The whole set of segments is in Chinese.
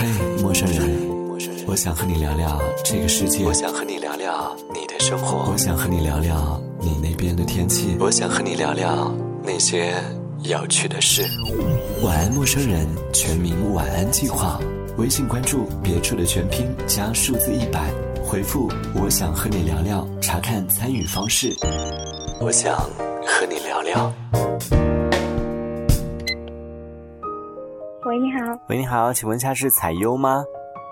嘿，陌生人，我想和你聊聊这个世界。我想和你聊聊你的生活。我想和你聊聊你那边的天气。我想和你聊聊那些有趣的事。晚安，陌生人，全民晚安计划。微信关注别处的全拼加数字一百，回复我想和你聊聊，查看参与方式。我想和你聊聊。喂，你好。喂，你好，请问一下是彩优吗？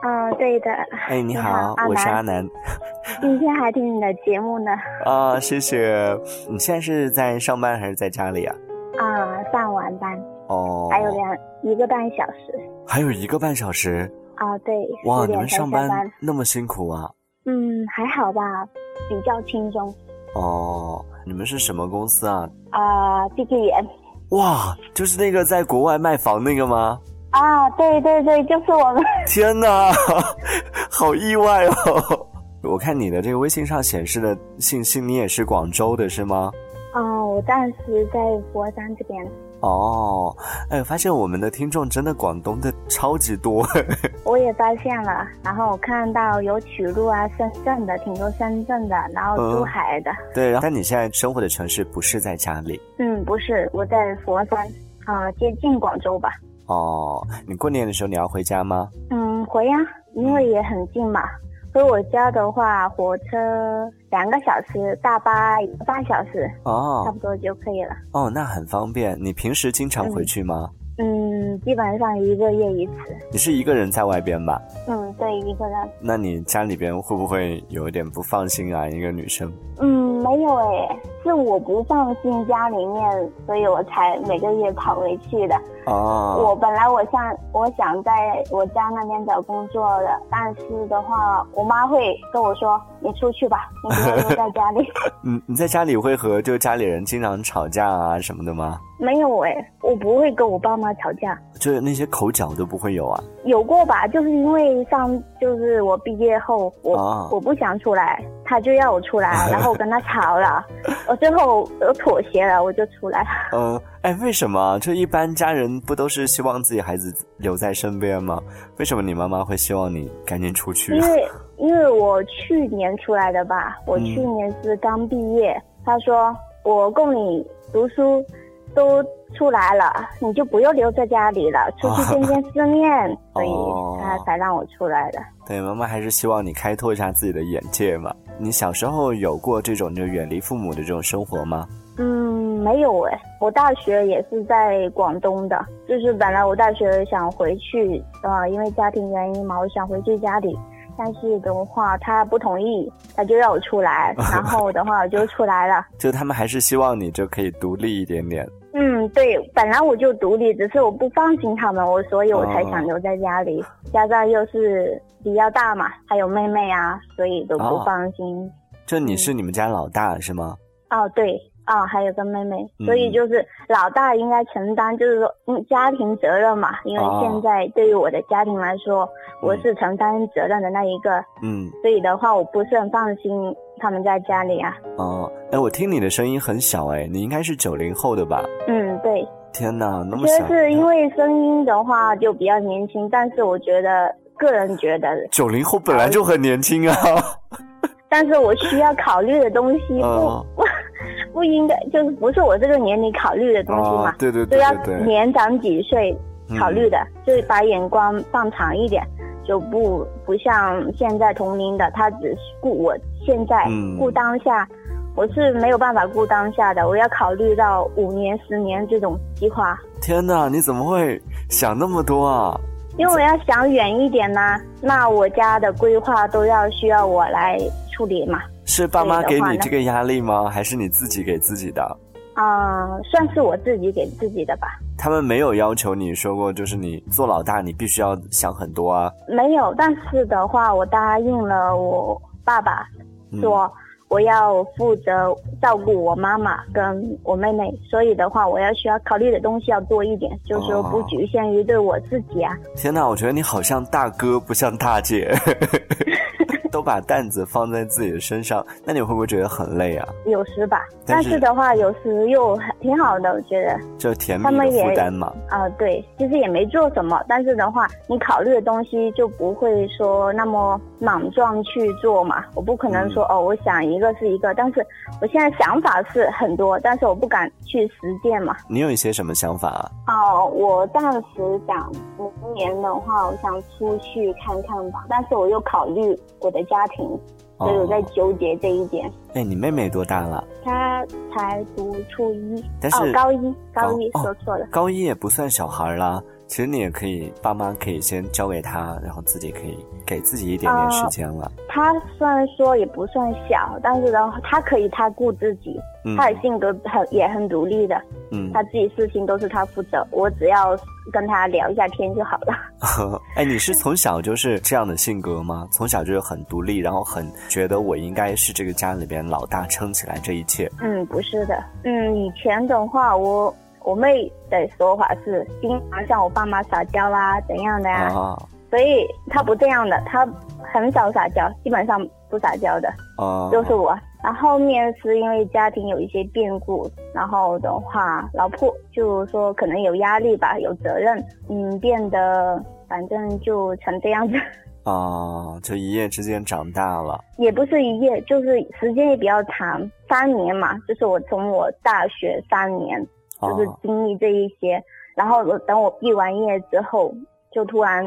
啊，对的。哎，你好，我是阿南。今天还听你的节目呢。啊，谢谢。你现在是在上班还是在家里啊？啊，上晚班。哦。还有两一个半小时。还有一个半小时。啊，对。哇，你们上班那么辛苦啊？嗯，还好吧，比较轻松。哦，你们是什么公司啊？啊，碧桂园。哇，就是那个在国外卖房那个吗？啊，对对对，就是我们。天哪，好意外哦！我看你的这个微信上显示的信息，你也是广州的是吗？哦，我暂时在佛山这边。哦，哎，发现我们的听众真的广东的超级多。我也发现了，然后我看到有曲路啊、深圳的，挺多深圳的，然后珠海的。对，但你现在生活的城市不是在家里？嗯，不是，我在佛山，啊，接近广州吧。哦，你过年的时候你要回家吗？嗯，回呀，因为也很近嘛。回我家的话，火车两个小时，大巴一个半小时，哦，差不多就可以了。哦，那很方便。你平时经常回去吗？嗯，基本上一个月一次。你是一个人在外边吧？嗯，对，一个人。那你家里边会不会有一点不放心啊？一个女生？嗯，没有哎，是我不放心家里面，所以我才每个月跑回去的。哦。我本来我想我想在我家那边找工作的，但是的话，我妈会跟我说：“你出去吧，你不要留在家里。” 嗯，你在家里会和就家里人经常吵架啊什么的吗？没有哎，我不会跟我爸妈吵架，就是那些口角都不会有啊。有过吧，就是因为上就是我毕业后，我我不想出来，他就要我出来，然后我跟他吵了，我最后我妥协了，我就出来了。嗯，哎，为什么？就一般家人不都是希望自己孩子留在身边吗？为什么你妈妈会希望你赶紧出去？因为因为我去年出来的吧，我去年是刚毕业，他说我供你读书。都出来了，你就不用留在家里了，出去见见世面，所以他才让我出来的。对，妈妈还是希望你开拓一下自己的眼界嘛。你小时候有过这种就远离父母的这种生活吗？嗯，没有哎，我大学也是在广东的，就是本来我大学想回去，呃，因为家庭原因嘛，我想回去家里，但是的话他不同意，他就让我出来，然后的话我就出来了。就他们还是希望你就可以独立一点点。嗯，对，本来我就独立，只是我不放心他们，我所以我才想留在家里。加上又是比较大嘛，还有妹妹啊，所以都不放心。就你是你们家老大是吗？哦，对，哦，还有个妹妹，所以就是老大应该承担，就是说嗯家庭责任嘛。因为现在对于我的家庭来说，我是承担责任的那一个。嗯，所以的话，我不是很放心。他们在家里啊。哦，哎，我听你的声音很小，哎，你应该是九零后的吧？嗯，对。天哪，那么小。就是因为声音的话就比较年轻，但是我觉得个人觉得九零后本来就很年轻啊。但是我需要考虑的东西不不不应该，就是不是我这个年龄考虑的东西嘛？对对对，都要年长几岁考虑的，就是把眼光放长一点。就不不像现在同龄的，他只顾我现在顾当下，我是没有办法顾当下的，我要考虑到五年、十年这种计划。天哪，你怎么会想那么多啊？因为我要想远一点呢，那我家的规划都要需要我来处理嘛。是爸妈给你这个压力吗？还是你自己给自己的？啊，算是我自己给自己的吧。他们没有要求你说过，就是你做老大，你必须要想很多啊。没有，但是的话，我答应了我爸爸，说我要负责照顾我妈妈跟我妹妹，所以的话，我要需要考虑的东西要多一点，就是说不局限于对我自己啊。天哪，我觉得你好像大哥，不像大姐。都把担子放在自己的身上，那你会不会觉得很累啊？有时吧，但是的话，有时又很挺好的，我觉得。就甜蜜的负担嘛。啊，对，其实也没做什么，但是的话，你考虑的东西就不会说那么莽撞去做嘛。我不可能说哦，我想一个是一个，但是我现在想法是很多，但是我不敢去实践嘛。你有一些什么想法啊？哦，我暂时想明年的话，我想出去看看吧，但是我又考虑我的家庭，所以我在纠结这一点。哎，你妹妹多大了？她才读初一，但是高一，高一说错了。高一也不算小孩啦。其实你也可以，爸妈可以先交给他，然后自己可以给自己一点点时间了。他虽然说也不算小，但是然后，他可以他顾自己，他的性格很也很独立的。嗯，他自己事情都是他负责，我只要跟他聊一下天就好了。哎，你是从小就是这样的性格吗？从小就是很独立，然后很觉得我应该是这个家里边老大，撑起来这一切。嗯，不是的。嗯，以前的话我。我妹的说法是经常向我爸妈撒娇啦，怎样的呀？所以她不这样的，她很少撒娇，基本上不撒娇的。哦，就是我。然后面是因为家庭有一些变故，然后的话，老婆就说可能有压力吧，有责任，嗯，变得反正就成这样子。哦，就一夜之间长大了。也不是一夜，就是时间也比较长，三年嘛，就是我从我大学三年。就是经历这一些，然后等我毕完业之后，就突然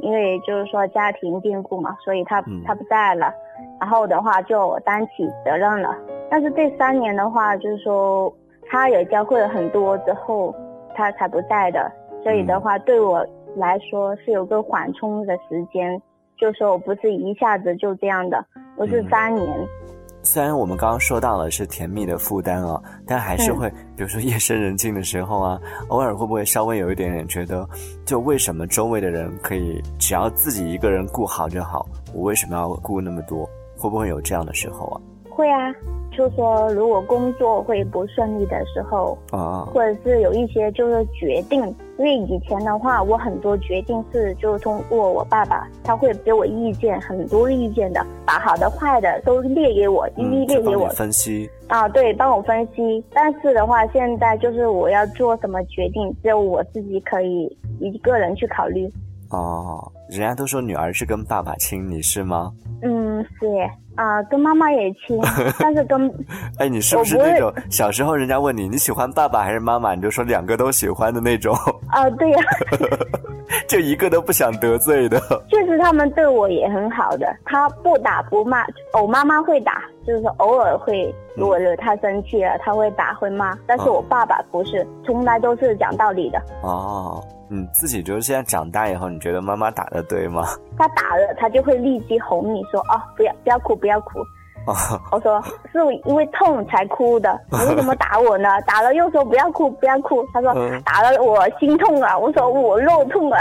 因为就是说家庭变故嘛，所以他他不在了，然后的话就我担起责任了。但是这三年的话，就是说他也教会了很多之后，他才不在的，所以的话对我来说是有个缓冲的时间，就说我不是一下子就这样的，我是三年。虽然我们刚刚说到了是甜蜜的负担啊，但还是会，比如说夜深人静的时候啊，偶尔会不会稍微有一点点觉得，就为什么周围的人可以只要自己一个人顾好就好，我为什么要顾那么多？会不会有这样的时候啊？会啊。就说如果工作会不顺利的时候，啊，或者是有一些就是决定，因为以前的话，我很多决定是就通过我爸爸，他会给我意见，很多意见的，把好的坏的都列给我，一一列给我分析。啊，对，帮我分析。但是的话，现在就是我要做什么决定，只有我自己可以一个人去考虑。哦，人家都说女儿是跟爸爸亲，你是吗？嗯，是 啊，跟妈妈也亲，但是跟哎，你是不是那种小时候人家问你你喜欢爸爸还是妈妈，你就说两个都喜欢的那种？啊，对呀，就一个都不想得罪的。确实，他们对我也很好的，他不打不骂，我妈妈会打，就是说偶尔会，如果惹他生气了，他会打会骂，但是我爸爸不是，从来都是讲道理的。哦。你自己就是现在长大以后，你觉得妈妈打的对吗？他打了，他就会立即哄你说：“哦，不要不要哭，不要哭。” 我说是因为痛才哭的，你为什么打我呢？打了又说不要哭不要哭。他说打了我心痛啊，我说我肉痛啊。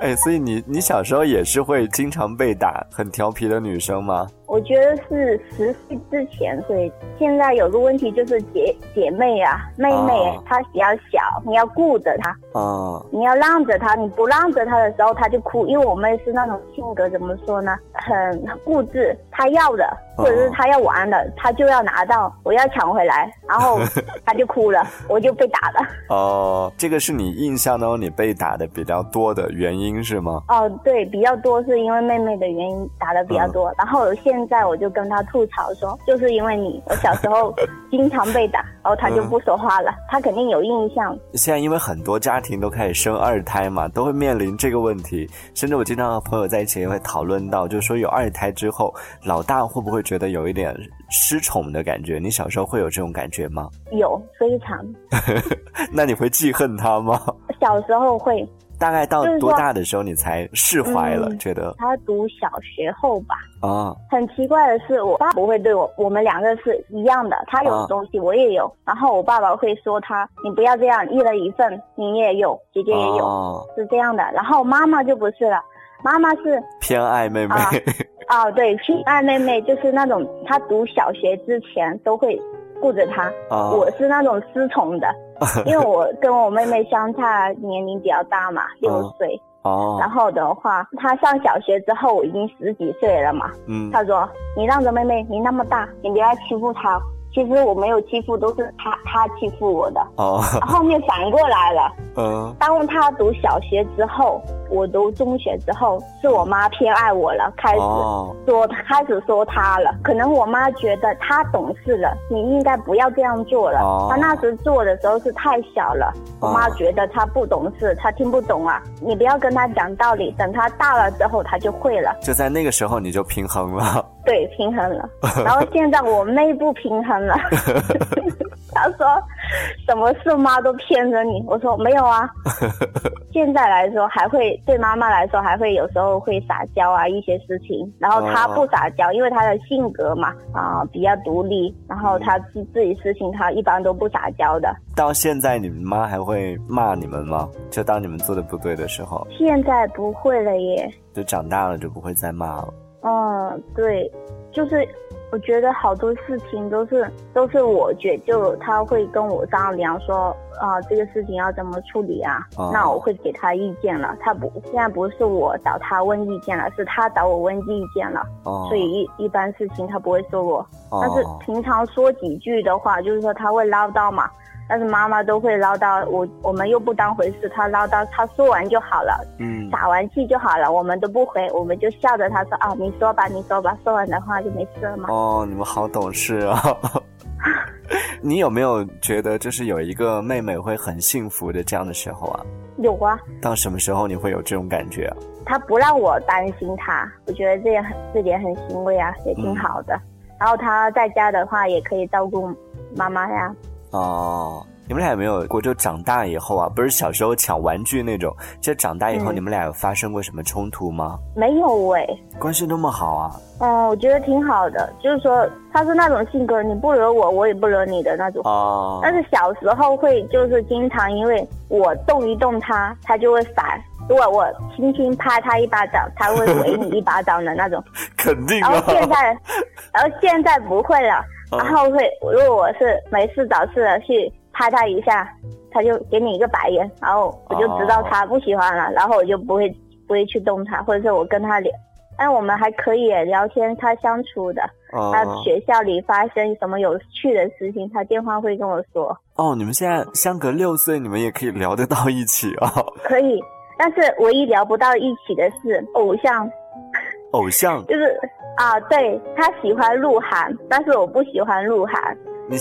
哎，所以你你小时候也是会经常被打，很调皮的女生吗？我觉得是十岁之前会，现在有个问题就是姐姐妹啊，妹妹她比较小，你要顾着她，哦，你要让着她，你不让着她的时候，她就哭。因为我妹是那种性格，怎么说呢？很固执，她要的或者是她要玩的，她就要拿到，我要抢回来，然后 她就哭了，我就被打了。哦，这个是你印象当中你被打的比较多的原因是吗？哦，对，比较多是因为妹妹的原因打的比较多，然后现现在我就跟他吐槽说，就是因为你，我小时候 经常被打，然后他就不说话了。他肯定有印象。现在因为很多家庭都开始生二胎嘛，都会面临这个问题。甚至我经常和朋友在一起也会讨论到，就是说有二胎之后，老大会不会觉得有一点失宠的感觉？你小时候会有这种感觉吗？有，非常。那你会记恨他吗？小时候会。大概到多大的时候你才释怀了？觉得他读小学后吧。啊，很奇怪的是，我爸不会对我，我们两个是一样的。他有东西，我也有。然后我爸爸会说他：“你不要这样，一人一份，你也有，姐姐也有，是这样的。”然后妈妈就不是了，妈妈是偏爱妹妹。啊，对，偏爱妹妹就是那种，他读小学之前都会。顾着他，我是那种失宠的，因为我跟我妹妹相差年龄比较大嘛，六岁，哦。然后的话，她上小学之后我已经十几岁了嘛。嗯。他说：“你让着妹妹，你那么大，你不要欺负她。”其实我没有欺负，都是他他欺负我的。哦。后面反过来了。嗯。当他读小学之后，我读中学之后，是我妈偏爱我了，开始说开始说他了。可能我妈觉得他懂事了，你应该不要这样做了。哦。他那时做的时候是太小了，我妈觉得他不懂事，他听不懂啊。你不要跟他讲道理，等他大了之后他就会了。就在那个时候你就平衡了。对，平衡了。然后现在我内部平衡了。他说：“什么事妈都骗着你。”我说：“没有啊。”现在来说还会对妈妈来说还会有时候会撒娇啊一些事情。然后他不撒娇，因为他的性格嘛啊比较独立。然后他自自己事情他一般都不撒娇的。到现在你们妈还会骂你们吗？就当你们做的不对的时候？现在不会了耶。就长大了就不会再骂了。嗯，对，就是。我觉得好多事情都是都是我觉，就他会跟我商量说啊，这个事情要怎么处理啊？那我会给他意见了。他不，现在不是我找他问意见了，是他找我问意见了。所以一一般事情他不会说我，但是平常说几句的话，就是说他会唠叨嘛。但是妈妈都会唠叨，我我们又不当回事，她唠叨，她说完就好了，嗯，打完气就好了，我们都不回，我们就笑着她说啊，你说吧，你说吧，说完的话就没事了嘛。哦，你们好懂事啊！你有没有觉得就是有一个妹妹会很幸福的这样的时候啊？有啊。到什么时候你会有这种感觉？她不让我担心她，我觉得这也很这点很欣慰啊，也挺好的。然后她在家的话也可以照顾妈妈呀。哦，你们俩有没有过？就长大以后啊，不是小时候抢玩具那种，就长大以后你们俩有发生过什么冲突吗？没有哎，关系那么好啊。哦，我觉得挺好的，就是说他是那种性格，你不惹我，我也不惹你的那种。哦。但是小时候会就是经常因为我动一动他，他就会反；如果我轻轻拍他一巴掌，他会回你一巴掌的那种。肯定。然后现在，然后现在不会了。然后会，如果我是没事找事的去拍他一下，他就给你一个白眼，然后我就知道他不喜欢了，然后我就不会不会去动他，或者是我跟他聊，但我们还可以聊天，他相处的，他学校里发生什么有趣的事情，他电话会跟我说。哦，你们现在相隔六岁，你们也可以聊得到一起啊？可以，但是唯一聊不到一起的是偶像。偶像就是。啊，对他喜欢鹿晗，但是我不喜欢鹿晗，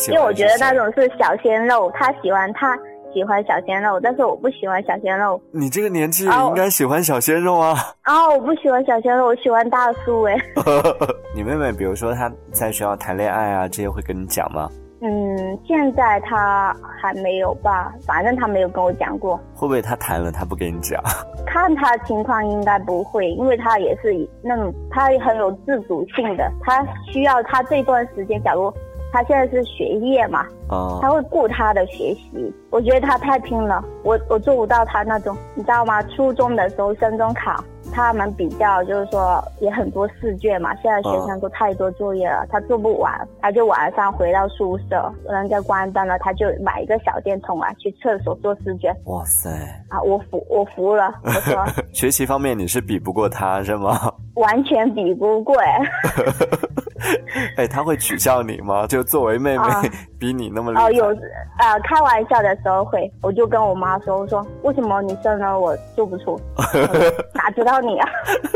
因为我觉得那种是小鲜肉，他喜欢他喜欢小鲜肉，但是我不喜欢小鲜肉。你这个年纪应该喜欢小鲜肉啊！啊，我不喜欢小鲜肉，我喜欢大叔哎。你妹妹，比如说她在学校谈恋爱啊，这些会跟你讲吗？嗯，现在他还没有吧，反正他没有跟我讲过。会不会他谈了他不跟你讲？看他情况应该不会，因为他也是那种他很有自主性的，他需要他这段时间，假如他现在是学业嘛，啊，他会顾他的学习。我觉得他太拼了，我我做不到他那种，你知道吗？初中的时候升中考。他们比较就是说也很多试卷嘛，现在学生都太多作业了，他做不完，他就晚上回到宿舍，人家关灯了，他就买一个小电筒啊，去厕所做试卷。哇塞！啊，我服我服了，我说 学习方面你是比不过他是吗？完全比不过哎。哎，他会取笑你吗？就作为妹妹，比你那么厉害。哦，有啊，开玩笑的时候会，我就跟我妈说，我说为什么你生了我做不出？哪知道你啊？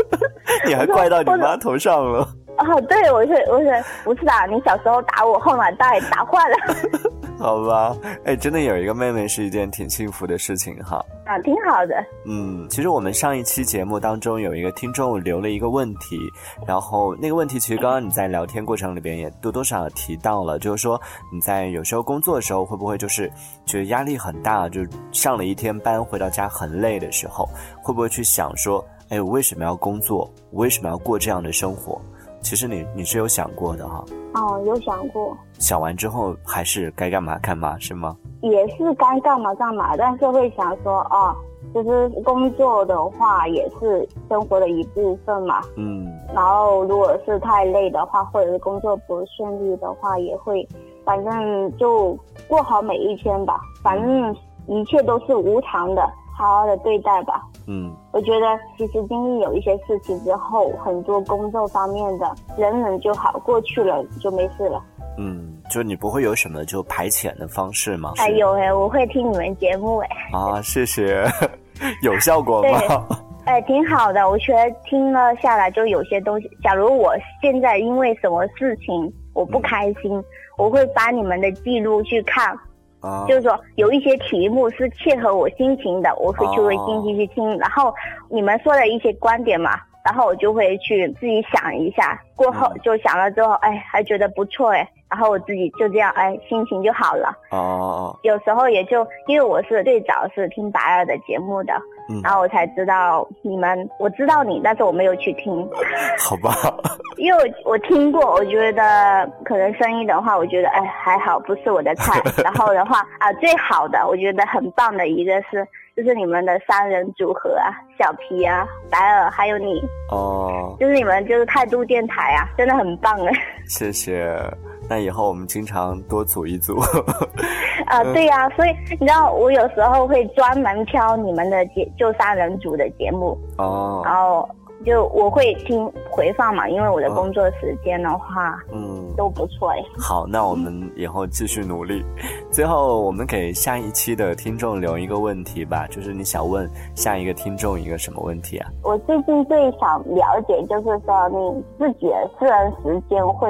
你还怪到你妈头上了？哦，对，我是我是不是啊？你小时候打我后脑袋打坏了。好吧，哎，真的有一个妹妹是一件挺幸福的事情哈。啊，挺好的。嗯，其实我们上一期节目当中有一个听众留了一个问题，然后那个问题其实刚刚你在聊天过程里边也多多少少提到了，就是说你在有时候工作的时候会不会就是觉得压力很大，就上了一天班回到家很累的时候，会不会去想说，哎，我为什么要工作？我为什么要过这样的生活？其实你你是有想过的哈，哦，有想过，想完之后还是该干嘛干嘛是吗？也是该干嘛干嘛，但是会想说，哦，就是工作的话也是生活的一部分嘛，嗯，然后如果是太累的话，或者是工作不顺利的话，也会，反正就过好每一天吧，反正一切都是无常的。好好的对待吧。嗯，我觉得其实经历有一些事情之后，很多工作方面的忍忍就好，过去了就没事了。嗯，就你不会有什么就排遣的方式吗？哎有哎，我会听你们节目哎。啊，谢谢，有效果吗？哎，挺好的，我觉得听了下来就有些东西。假如我现在因为什么事情我不开心，我会把你们的记录去看。啊，就是说有一些题目是切合我心情的，我会去会心情去听。然后你们说的一些观点嘛，然后我就会去自己想一下。过后就想了之后，哎，还觉得不错哎。然后我自己就这样，哎，心情就好了。哦。有时候也就因为我是最早是听白二的节目的，然后我才知道你们，我知道你，但是我没有去听。好吧。因为我我听过，我觉得可能声音的话，我觉得哎还好，不是我的菜。然后的话啊，最好的我觉得很棒的一个是，就是你们的三人组合啊，小皮啊，白尔还有你。哦。就是你们就是态度电台啊，真的很棒哎。谢谢。那以后我们经常多组一组。啊，对呀，所以你知道，我有时候会专门挑你们的节，就三人组的节目。哦。然后就我会听回放嘛，因为我的工作时间的话，嗯，都不错哎。好，那我们以后继续努力。最后，我们给下一期的听众留一个问题吧，就是你想问下一个听众一个什么问题啊？我最近最想了解，就是说你自己的私人时间会。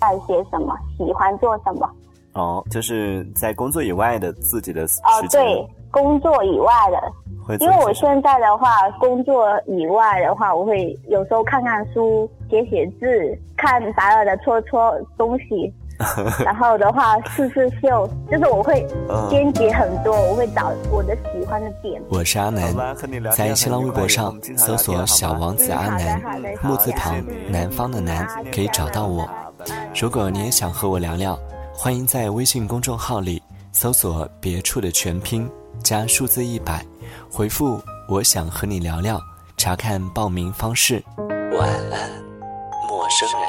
干些什么？喜欢做什么？哦，就是在工作以外的自己的时间。哦，对，工作以外的，因为我现在的话，工作以外的话，我会有时候看看书、写写字、看达尔的搓搓东西，然后的话试试秀，就是我会编辑很多，我会找我的喜欢的点。我是阿南，在新浪微博上搜索“小王子阿南”，木字旁南方的南，可以找到我。如果你也想和我聊聊，欢迎在微信公众号里搜索“别处”的全拼加数字一百，回复“我想和你聊聊”，查看报名方式。晚安，陌生人。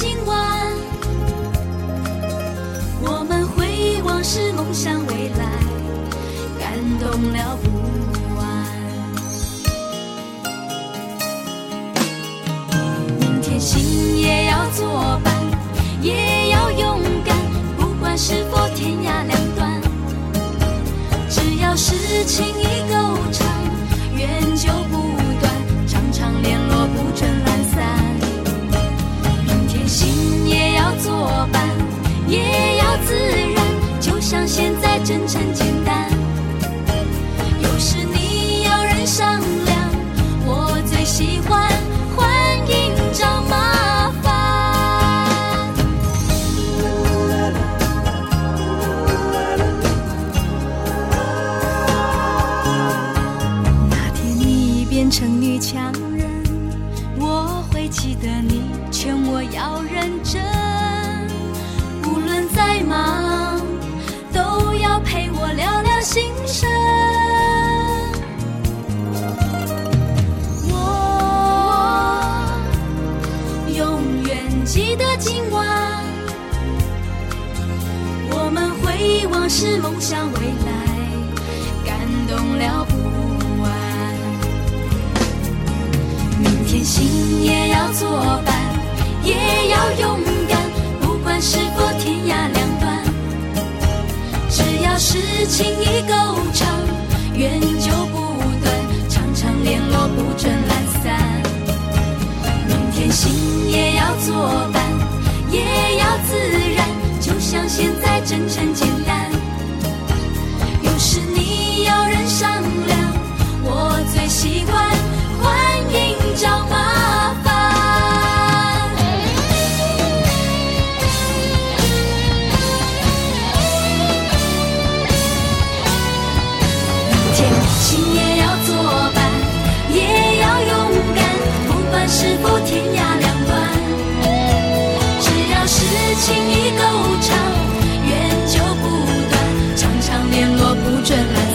今晚，我们回忆往事梦想未来，感动了不完。明天心也要作伴，也要勇敢，不管是否天涯两端，只要是情谊现在真诚简单。有时你要人商量，我最喜欢欢是梦想未来，感动了不完。明天心也要作伴，也要勇敢。不管是否天涯两端，只要是情意够长，缘就不断，常常联络不准懒散。明天心也要作伴，也要自然，就像现在真诚意够